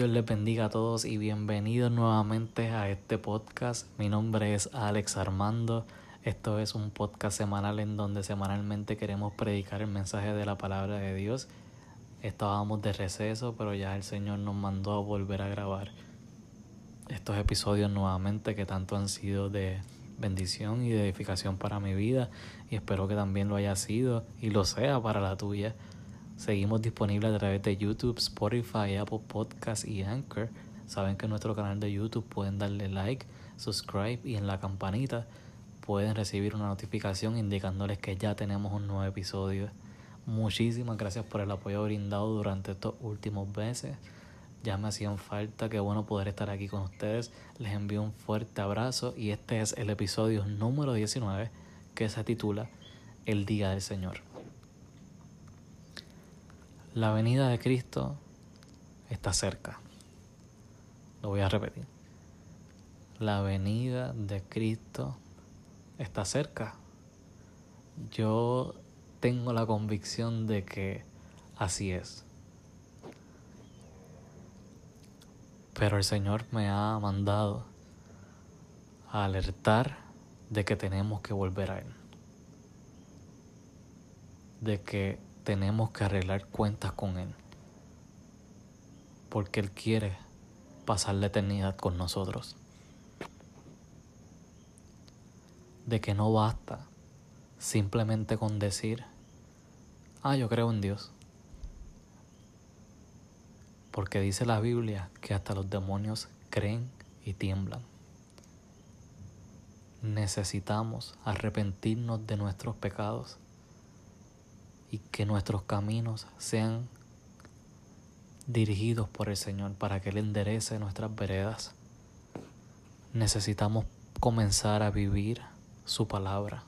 Dios les bendiga a todos y bienvenidos nuevamente a este podcast. Mi nombre es Alex Armando. Esto es un podcast semanal en donde semanalmente queremos predicar el mensaje de la palabra de Dios. Estábamos de receso, pero ya el Señor nos mandó a volver a grabar estos episodios nuevamente que tanto han sido de bendición y de edificación para mi vida y espero que también lo haya sido y lo sea para la tuya. Seguimos disponibles a través de YouTube, Spotify, Apple Podcasts y Anchor. Saben que en nuestro canal de YouTube pueden darle like, subscribe y en la campanita pueden recibir una notificación indicándoles que ya tenemos un nuevo episodio. Muchísimas gracias por el apoyo brindado durante estos últimos meses. Ya me hacían falta, qué bueno poder estar aquí con ustedes. Les envío un fuerte abrazo y este es el episodio número 19 que se titula El Día del Señor. La venida de Cristo está cerca. Lo voy a repetir. La venida de Cristo está cerca. Yo tengo la convicción de que así es. Pero el Señor me ha mandado a alertar de que tenemos que volver a Él. De que tenemos que arreglar cuentas con Él. Porque Él quiere pasar la eternidad con nosotros. De que no basta simplemente con decir, ah, yo creo en Dios. Porque dice la Biblia que hasta los demonios creen y tiemblan. Necesitamos arrepentirnos de nuestros pecados y que nuestros caminos sean dirigidos por el Señor para que Él enderece nuestras veredas. Necesitamos comenzar a vivir su palabra.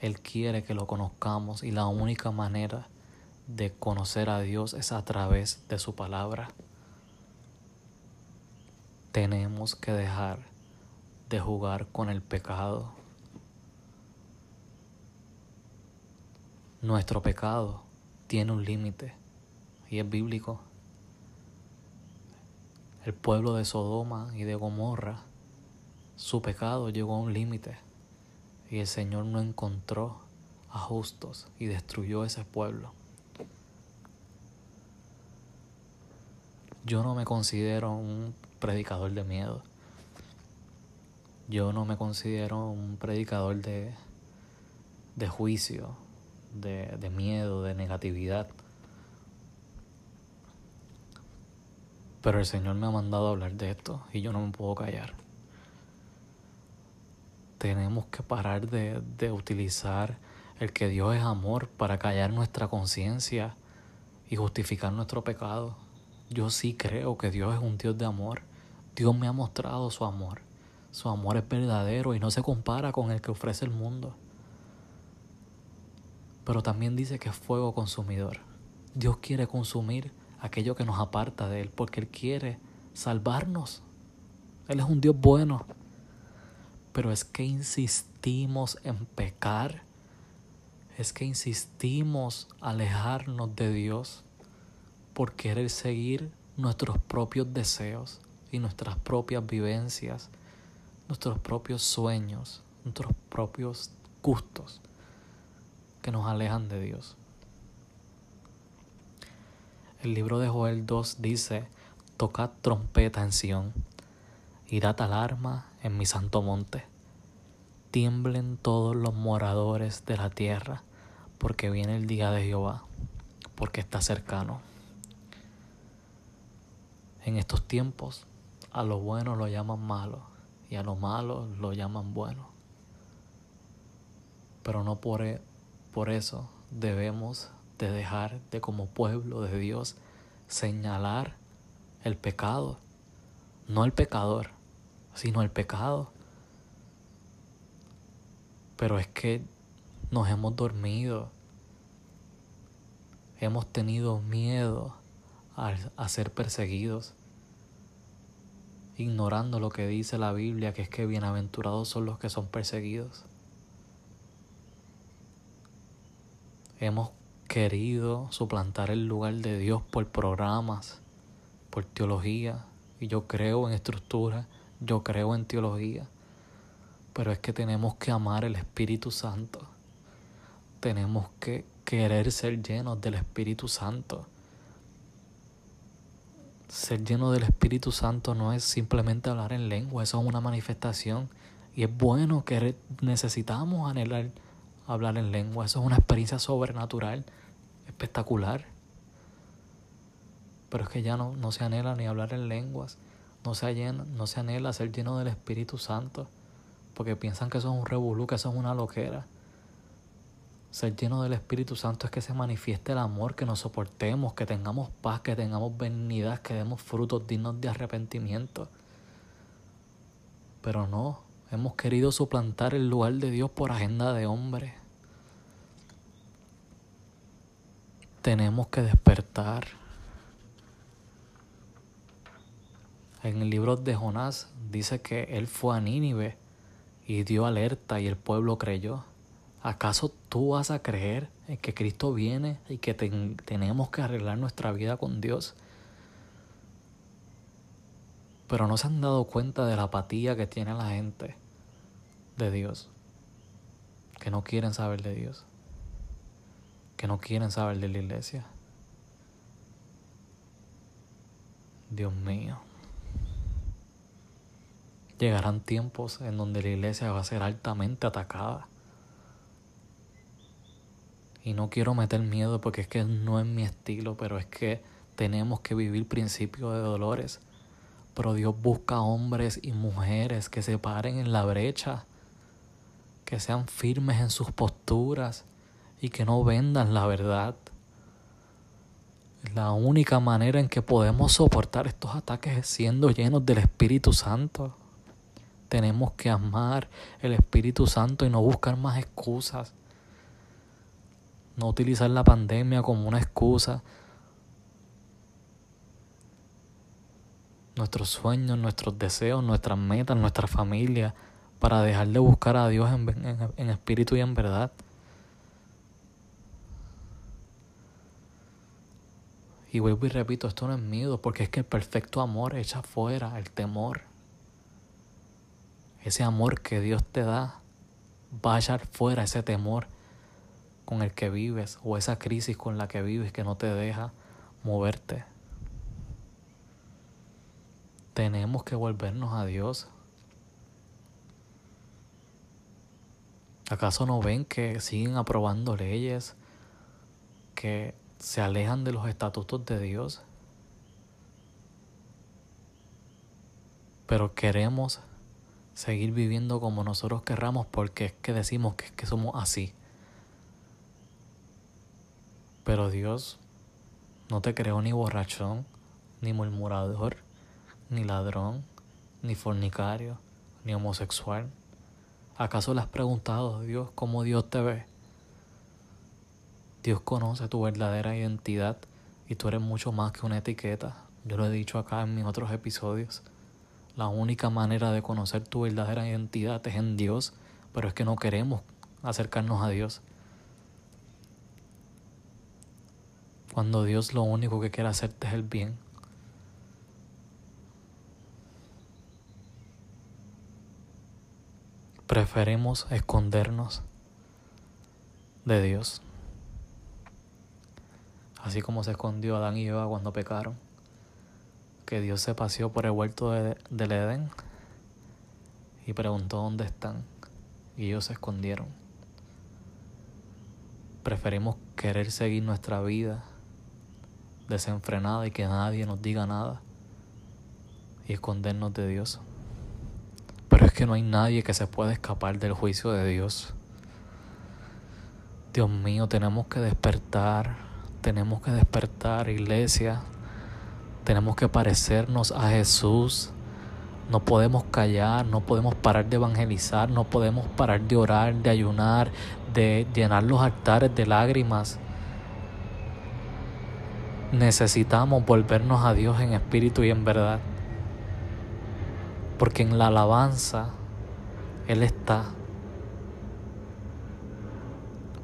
Él quiere que lo conozcamos y la única manera de conocer a Dios es a través de su palabra. Tenemos que dejar de jugar con el pecado Nuestro pecado tiene un límite y es bíblico. El pueblo de Sodoma y de Gomorra, su pecado llegó a un límite y el Señor no encontró a justos y destruyó ese pueblo. Yo no me considero un predicador de miedo. Yo no me considero un predicador de, de juicio de, miedo, de negatividad. Pero el Señor me ha mandado a hablar de esto y yo no me puedo callar. Tenemos que parar de, de utilizar el que Dios es amor para callar nuestra conciencia y justificar nuestro pecado. Yo sí creo que Dios es un Dios de amor. Dios me ha mostrado su amor. Su amor es verdadero y no se compara con el que ofrece el mundo pero también dice que es fuego consumidor. Dios quiere consumir aquello que nos aparta de Él, porque Él quiere salvarnos. Él es un Dios bueno. Pero es que insistimos en pecar, es que insistimos alejarnos de Dios por querer seguir nuestros propios deseos y nuestras propias vivencias, nuestros propios sueños, nuestros propios gustos que nos alejan de Dios. El libro de Joel 2 dice, tocad trompeta en Sión y dad alarma en mi santo monte. Tiemblen todos los moradores de la tierra, porque viene el día de Jehová, porque está cercano. En estos tiempos, a lo bueno lo llaman malo y a lo malo lo llaman bueno. Pero no por, e- por eso debemos de dejar de como pueblo de Dios señalar el pecado, no el pecador, sino el pecado. Pero es que nos hemos dormido, hemos tenido miedo a, a, ser perseguidos, ignorando lo que dice la Biblia, que es que bienaventurados son los que son perseguidos. Hemos querido suplantar el lugar de Dios por programas por teología, y yo creo en estructura, yo creo en teología, pero es que tenemos que amar el Espíritu Santo. Tenemos que querer ser llenos del Espíritu Santo. Ser lleno del Espíritu Santo no es simplemente hablar en lengua, eso es una manifestación. Y es bueno que necesitamos anhelar hablar en lengua, eso es una experiencia sobrenatural, espectacular. Pero es que ya no, no se anhela ni hablar en lenguas, no se, llena, no se anhela ser lleno del Espíritu Santo, porque piensan que eso es un revolú, que eso es una loquera. Ser lleno del Espíritu Santo es que se manifieste el amor, que nos soportemos, que tengamos paz, que tengamos benignidad, que demos frutos dignos de arrepentimiento. Pero no, hemos querido suplantar el lugar de Dios por agenda de hombre. Tenemos que despertar. En el libro de Jonás dice que él fue a Nínive y dio alerta y el pueblo creyó. ¿Acaso tú vas a creer en que Cristo viene y que tenemos que arreglar nuestra vida con Dios? Pero no se han dado cuenta de la apatía que tiene la gente de Dios, que no quieren saber de Dios, que no quieren saber de la iglesia. Dios mío. Llegarán tiempos en donde la iglesia va a ser altamente atacada y no quiero meter miedo porque es que no es mi estilo, pero es que tenemos que vivir principios de dolores. Pero Dios busca hombres y mujeres que se paren en la brecha, que sean firmes en sus posturas y que no vendan la verdad. La única manera en que podemos soportar estos ataques es siendo llenos del Espíritu Santo. Tenemos que amar el Espíritu Santo y no buscar más excusas no utilizar la pandemia como una excusa. Nuestros sueños, nuestros deseos, nuestras metas, nuestra familia, para dejar de buscar a Dios en, espíritu y en verdad. Y vuelvo y repito, esto no es miedo, porque es que el perfecto amor echa fuera el temor. Ese amor que Dios te da va a echar fuera ese temor con el que vives o esa crisis con la que vives que no te deja moverte. Tenemos que volvernos a Dios. ¿Acaso no ven que siguen aprobando leyes que se alejan de los estatutos de Dios? Pero queremos seguir viviendo como nosotros querramos porque es que decimos que, que somos así. Pero Dios no te creó ni borrachón, ni murmurador, ni ladrón, ni fornicario, ni homosexual. ¿Acaso le has preguntado, Dios, cómo Dios te ve? Dios conoce tu verdadera identidad y tú eres mucho más que una etiqueta. Yo lo he dicho acá en mis otros episodios. La única manera de conocer tu verdadera identidad es en Dios, pero es que no queremos acercarnos a Dios. Cuando Dios lo único que quiere hacerte es el bien. Preferimos escondernos de Dios. Así como se escondió Adán y Eva cuando pecaron. Que Dios se paseó por el huerto de, del Edén y preguntó dónde están. Y ellos se escondieron. Preferimos querer seguir nuestra vida desenfrenada y que nadie nos diga nada y escondernos de Dios. Pero es que no hay nadie que se pueda escapar del juicio de Dios. Dios mío, tenemos que despertar, tenemos que despertar, iglesia. Tenemos que parecernos a Jesús. No podemos callar, no podemos parar de evangelizar, no podemos parar de orar, de ayunar, de llenar los altares de lágrimas necesitamos volvernos a Dios en espíritu y en verdad. Porque en la alabanza Él está.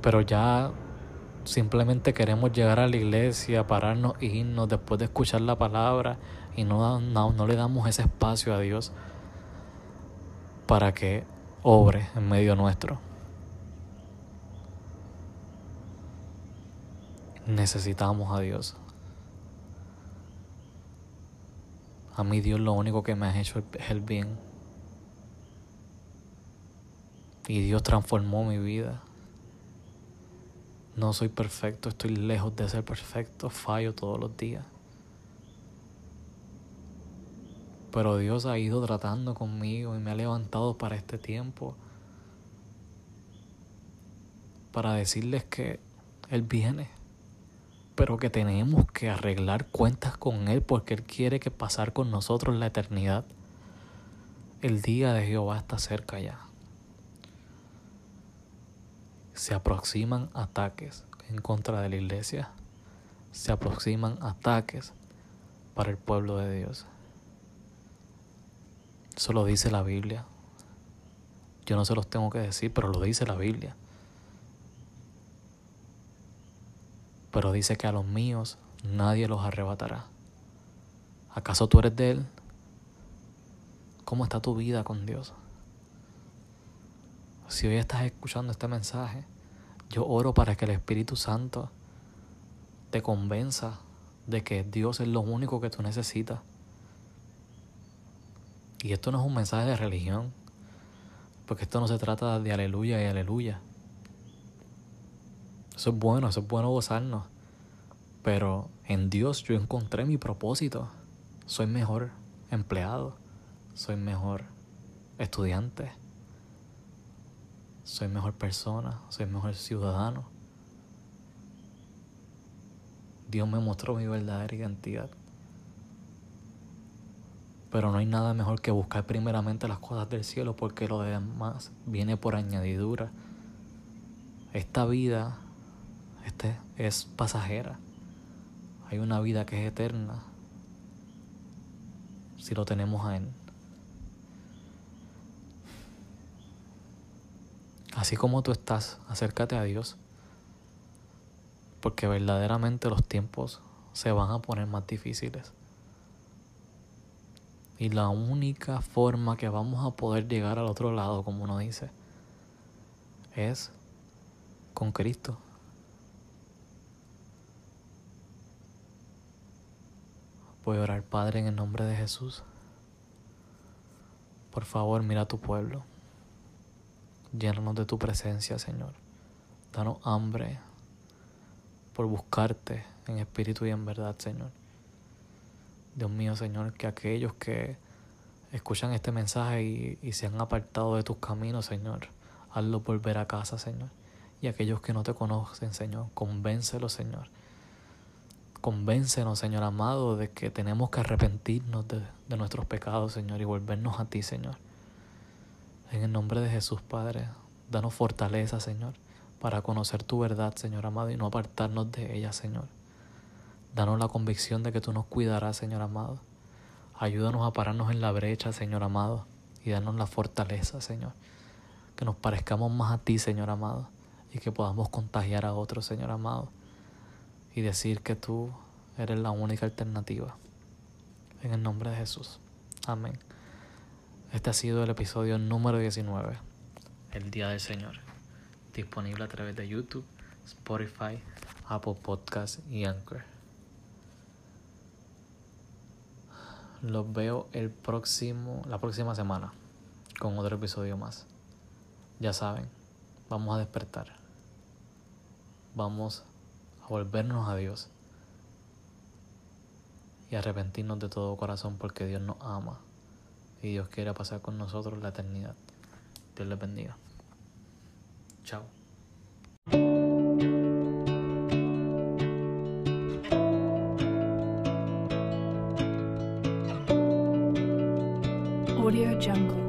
Pero ya simplemente queremos llegar a la iglesia, pararnos e irnos después de escuchar la palabra y no, no, no le damos ese espacio a Dios para que obre en medio nuestro. Necesitamos a Dios. A mí Dios lo único que me ha hecho es el bien. Y Dios transformó mi vida. No soy perfecto, estoy lejos de ser perfecto, fallo todos los días. Pero Dios ha ido tratando conmigo y me ha levantado para este tiempo. Para decirles que Él viene. Pero que tenemos que arreglar cuentas con Él porque Él quiere que pasar con nosotros la eternidad. El día de Jehová está cerca ya se aproximan ataques en contra de la iglesia, se aproximan ataques para el pueblo de Dios. Eso lo dice la Biblia. Yo no se los tengo que decir, pero lo dice la Biblia. Pero dice que a los míos nadie los arrebatará. ¿Acaso tú eres de Él? ¿Cómo está tu vida con Dios? Si hoy estás escuchando este mensaje, yo oro para que el Espíritu Santo te convenza de que Dios es lo único que tú necesitas. Y esto no es un mensaje de religión, porque esto no se trata de aleluya y aleluya. Eso es bueno, eso es bueno gozarnos. Pero en Dios yo encontré mi propósito. Soy mejor empleado, soy mejor estudiante soy mejor persona, soy mejor ciudadano. Dios me mostró mi verdadera identidad. Pero no hay nada mejor que buscar primeramente las cosas del cielo porque lo demás viene por añadidura. Esta vida este, es pasajera. Hay una vida que es eterna si lo tenemos a Él. Así como tú estás, acércate a Dios. Porque verdaderamente los tiempos se van a poner más difíciles. Y la única forma que vamos a poder llegar al otro lado, como uno dice, es con Cristo. Voy a orar, Padre, en el nombre de Jesús. Por favor, mira a tu pueblo. Llénanos de tu presencia, Señor. Danos hambre por buscarte en espíritu y en verdad, Señor. Dios mío, Señor, que aquellos que escuchan este mensaje y, se han apartado de tus caminos, Señor, hazlo volver a casa, Señor. Y aquellos que no te conocen, Señor, convéncelos, Señor. Convéncenos, Señor amado, de que tenemos que arrepentirnos de, de nuestros pecados, Señor, y volvernos a ti, Señor. En el nombre de Jesús, Padre, danos fortaleza, Señor, para conocer tu verdad, Señor amado, y no apartarnos de ella, Señor. Danos la convicción de que tú nos cuidarás, Señor amado. Ayúdanos a pararnos en la brecha, Señor amado, y danos la fortaleza, Señor. Que nos parezcamos más a ti, Señor amado, y que podamos contagiar a otros, Señor amado, y decir que tú eres la única alternativa. En el nombre de Jesús. Amén. Este ha sido el episodio número 19, El Día del Señor, disponible a través de YouTube, Spotify, Apple Podcasts y Anchor. Los veo el próximo, la próxima semana con otro episodio más. Ya saben, vamos a despertar. Vamos a volvernos a Dios y arrepentirnos de todo corazón porque Dios nos ama y Dios quiera pasar con nosotros la eternidad. Dios les bendiga. Chao. Audio Jungle.